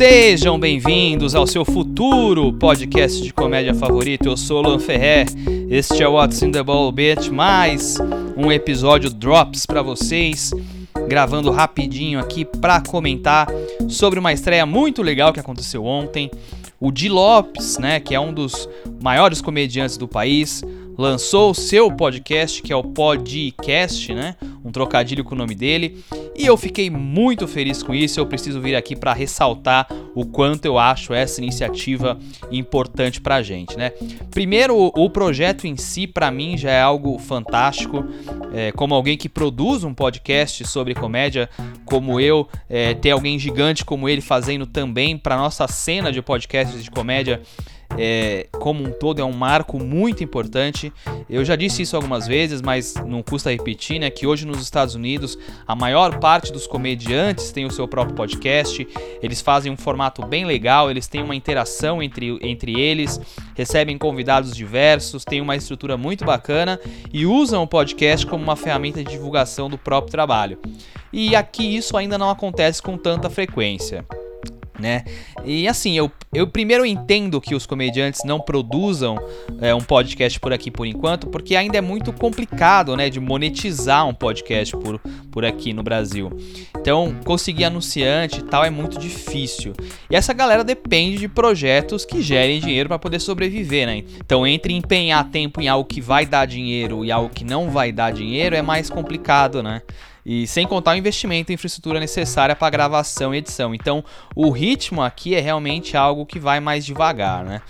Sejam bem-vindos ao seu futuro podcast de comédia favorito. Eu sou Luan Ferrer. Este é o What's in the Ball Bit, mais um episódio Drops para vocês, gravando rapidinho aqui para comentar sobre uma estreia muito legal que aconteceu ontem. O Di Lopes, né, que é um dos maiores comediantes do país, lançou o seu podcast, que é o Podcast, né? Um trocadilho com o nome dele. E eu fiquei muito feliz com isso. Eu preciso vir aqui para ressaltar o quanto eu acho essa iniciativa importante para a gente, né? Primeiro, o projeto em si, para mim, já é algo fantástico. É, como alguém que produz um podcast sobre comédia, como eu, é, ter alguém gigante como ele fazendo também para nossa cena de podcasts de comédia é, como um todo é um marco muito importante. Eu já disse isso algumas vezes, mas não custa repetir, né? Que hoje nos Estados Unidos a maior parte dos comediantes tem o seu próprio podcast. Eles fazem um formato bem legal, eles têm uma interação entre, entre eles, recebem convidados diversos, têm uma estrutura muito bacana e usam o podcast como uma ferramenta de divulgação do próprio trabalho. E aqui isso ainda não acontece com tanta frequência né? E assim, eu, eu primeiro entendo que os comediantes não produzam é, um podcast por aqui por enquanto, porque ainda é muito complicado, né, de monetizar um podcast por, por aqui no Brasil. Então, conseguir anunciante e tal é muito difícil. E essa galera depende de projetos que gerem dinheiro para poder sobreviver, né? Então, entre empenhar tempo em algo que vai dar dinheiro e algo que não vai dar dinheiro é mais complicado, né? E sem contar o investimento em infraestrutura necessária para gravação e edição. Então, o ritmo aqui é realmente algo que vai mais devagar, né?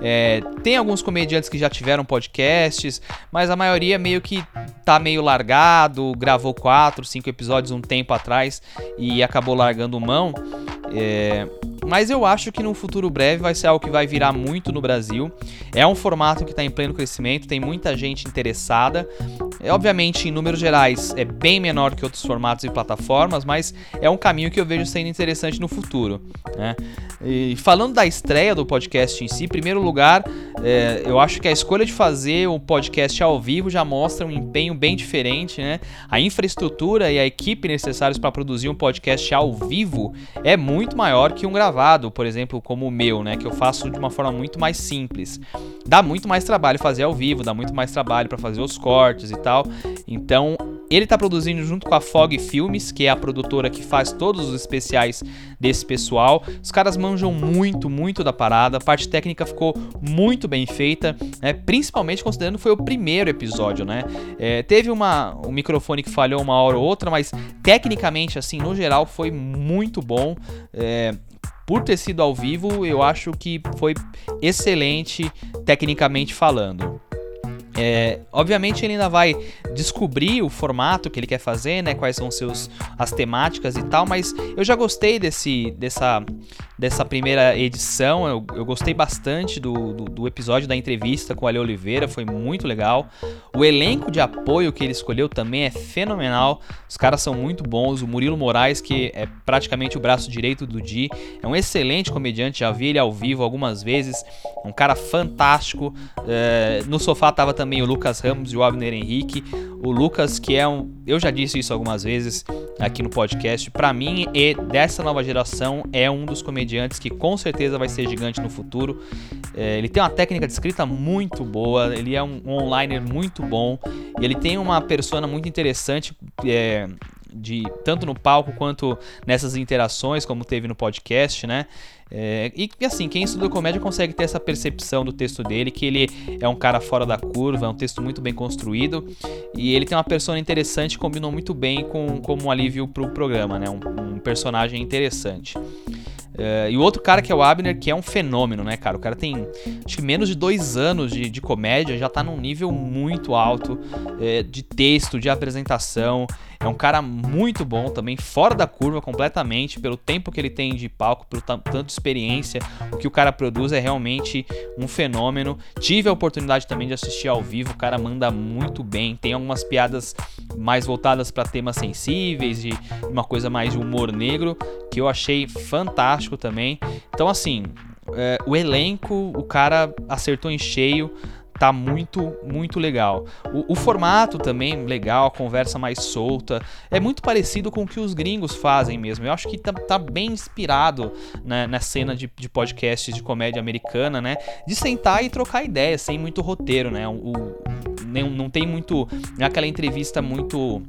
É, tem alguns comediantes que já tiveram podcasts, mas a maioria meio que tá meio largado, gravou quatro, cinco episódios um tempo atrás e acabou largando mão. É, mas eu acho que no futuro breve vai ser algo que vai virar muito no Brasil. É um formato que está em pleno crescimento, tem muita gente interessada. É, obviamente, em números gerais, é bem menor que outros formatos e plataformas, mas é um caminho que eu vejo sendo interessante no futuro. Né? E falando da estreia do podcast em si, em primeiro lugar, é, eu acho que a escolha de fazer o podcast ao vivo já mostra um empenho bem diferente. Né? A infraestrutura e a equipe necessários para produzir um podcast ao vivo é muito maior que um gravado gravado, por exemplo, como o meu, né, que eu faço de uma forma muito mais simples. Dá muito mais trabalho fazer ao vivo, dá muito mais trabalho para fazer os cortes e tal. Então, ele está produzindo junto com a Fog Filmes, que é a produtora que faz todos os especiais desse pessoal. Os caras manjam muito, muito da parada. A parte técnica ficou muito bem feita, né? principalmente considerando que foi o primeiro episódio, né? É, teve uma, um microfone que falhou uma hora ou outra, mas tecnicamente, assim, no geral, foi muito bom. É, por ter sido ao vivo, eu acho que foi excelente tecnicamente falando. É, obviamente ele ainda vai descobrir o formato que ele quer fazer, né? Quais são seus as temáticas e tal, mas eu já gostei desse dessa dessa primeira edição. Eu, eu gostei bastante do, do, do, episódio da entrevista com o Ale Oliveira, foi muito legal. O elenco de apoio que ele escolheu também é fenomenal. Os caras são muito bons. O Murilo Moraes, que é praticamente o braço direito do Di, é um excelente comediante. Já vi ele ao vivo algumas vezes. Um cara fantástico. É, no sofá tava também o Lucas Ramos e o Abner Henrique. O Lucas, que é um. Eu já disse isso algumas vezes aqui no podcast. Para mim, e dessa nova geração, é um dos comediantes que com certeza vai ser gigante no futuro. É, ele tem uma técnica de escrita muito boa, ele é um, um online muito bom ele tem uma persona muito interessante. É, de tanto no palco quanto nessas interações, como teve no podcast, né? É, e assim, quem estuda comédia consegue ter essa percepção do texto dele, que ele é um cara fora da curva, é um texto muito bem construído e ele tem uma persona interessante, combinou muito bem com como um alívio pro programa, né? Um, um personagem interessante. Uh, e o outro cara que é o Abner, que é um fenômeno, né, cara? O cara tem acho que menos de dois anos de, de comédia, já tá num nível muito alto uh, de texto, de apresentação. É um cara muito bom também, fora da curva completamente, pelo tempo que ele tem de palco, pelo tanto experiência. O que o cara produz é realmente um fenômeno. Tive a oportunidade também de assistir ao vivo, o cara manda muito bem. Tem algumas piadas mais voltadas para temas sensíveis, de uma coisa mais de humor negro, que eu achei fantástico também. Então, assim, é, o elenco, o cara acertou em cheio tá muito, muito legal. O, o, formato também legal, a conversa mais solta. É muito parecido com o que os gringos fazem mesmo. Eu acho que tá, tá bem inspirado né, na cena de, de podcasts de comédia americana, né? De sentar e trocar ideias, sem muito roteiro, né? O, o não, não tem muito. Aquela entrevista muito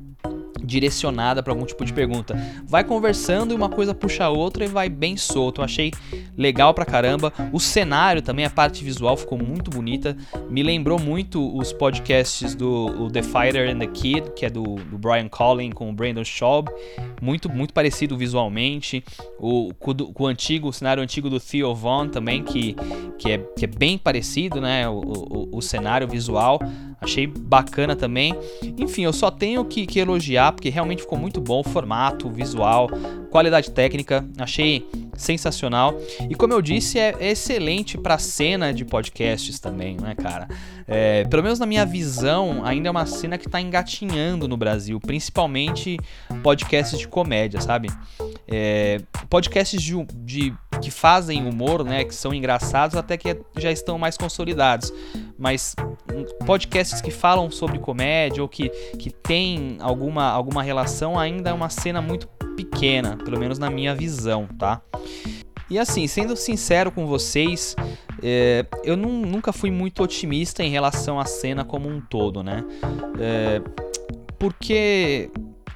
direcionada para algum tipo de pergunta. Vai conversando e uma coisa puxa a outra e vai bem solto. Eu achei legal pra caramba. O cenário também, a parte visual ficou muito bonita. Me lembrou muito os podcasts do The Fighter and the Kid, que é do, do Brian Collin com o Brandon Schaub. Muito, muito parecido visualmente. O, com, o antigo, o cenário antigo do Theo Vaughn também, que, que, é, que é bem parecido, né? O, o, o cenário visual. Achei bacana também. Enfim, eu só tenho que, que elogiar porque realmente ficou muito bom o formato, o visual, qualidade técnica, achei sensacional. E como eu disse, é, é excelente para cena de podcasts também, né, cara? É, pelo menos na minha visão, ainda é uma cena que está engatinhando no Brasil, principalmente podcasts de comédia, sabe? É, podcasts de, de, que fazem humor, né, que são engraçados, até que já estão mais consolidados. Mas podcasts que falam sobre comédia ou que, que tem alguma, alguma relação ainda é uma cena muito pequena, pelo menos na minha visão, tá? E assim, sendo sincero com vocês, é, eu não, nunca fui muito otimista em relação à cena como um todo, né? É, porque,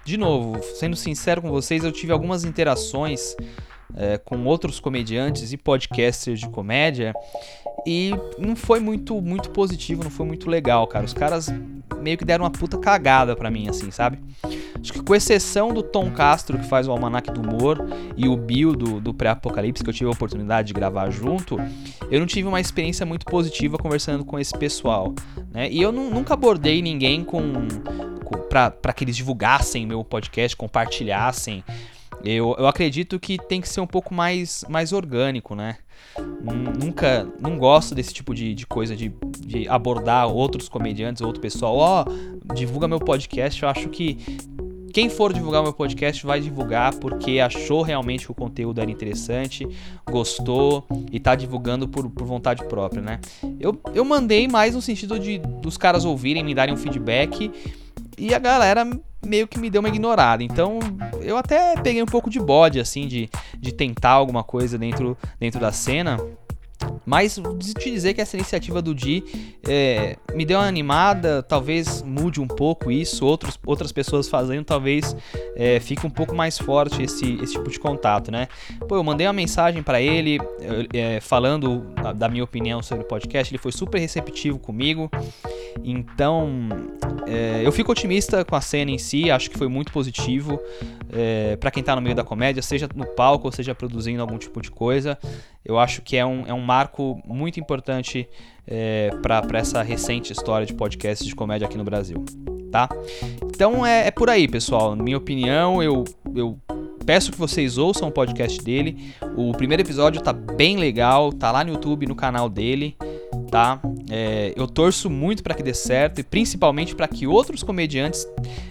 de novo, sendo sincero com vocês, eu tive algumas interações é, com outros comediantes e podcasters de comédia e não foi muito muito positivo, não foi muito legal, cara. Os caras meio que deram uma puta cagada pra mim, assim, sabe? Acho que com exceção do Tom Castro, que faz o Almanac do Humor, e o Bill do, do Pré-Apocalipse, que eu tive a oportunidade de gravar junto, eu não tive uma experiência muito positiva conversando com esse pessoal, né? E eu nunca abordei ninguém com, com para que eles divulgassem meu podcast, compartilhassem. Eu, eu acredito que tem que ser um pouco mais, mais orgânico, né? Nunca, não gosto desse tipo de, de coisa de, de abordar outros comediantes, outro pessoal. Ó, oh, divulga meu podcast. Eu acho que quem for divulgar meu podcast vai divulgar porque achou realmente que o conteúdo era interessante, gostou e tá divulgando por, por vontade própria, né? Eu, eu mandei mais no sentido de dos caras ouvirem, me darem um feedback e a galera meio que me deu uma ignorada. Então eu até peguei um pouco de bode, assim, de, de tentar alguma coisa dentro, dentro da cena. Mas te dizer que essa iniciativa do Di é, me deu uma animada, talvez mude um pouco isso, outros, outras pessoas fazendo, talvez é, fique um pouco mais forte esse, esse tipo de contato, né? Pô, eu mandei uma mensagem para ele é, falando da minha opinião sobre o podcast, ele foi super receptivo comigo, então é, eu fico otimista com a cena em si, acho que foi muito positivo é, para quem tá no meio da comédia, seja no palco ou seja produzindo algum tipo de coisa. Eu acho que é um, é um marco muito importante é, para essa recente história de podcasts de comédia aqui no Brasil, tá? Então é, é por aí, pessoal. Na minha opinião, eu, eu peço que vocês ouçam o podcast dele. O primeiro episódio tá bem legal, tá lá no YouTube, no canal dele tá? É, eu torço muito para que dê certo e principalmente para que outros comediantes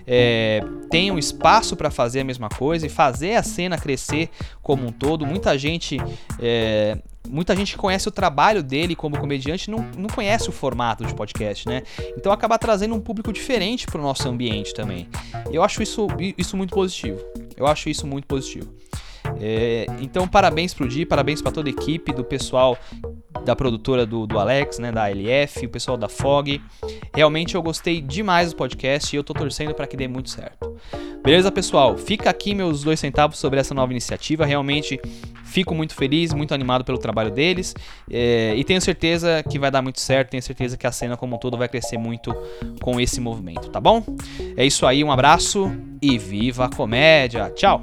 é, tenham espaço para fazer a mesma coisa e fazer a cena crescer como um todo. Muita gente é, muita gente conhece o trabalho dele como comediante não, não conhece o formato de podcast, né? Então acaba trazendo um público diferente para o nosso ambiente também. Eu acho isso, isso muito positivo. Eu acho isso muito positivo. É, então, parabéns pro Di, parabéns para toda a equipe, do pessoal da produtora do, do Alex, né, da LF, o pessoal da Fog. Realmente eu gostei demais do podcast e eu tô torcendo para que dê muito certo. Beleza, pessoal? Fica aqui meus dois centavos sobre essa nova iniciativa. Realmente fico muito feliz, muito animado pelo trabalho deles é, e tenho certeza que vai dar muito certo. Tenho certeza que a cena como um todo vai crescer muito com esse movimento, tá bom? É isso aí, um abraço e viva a comédia! Tchau!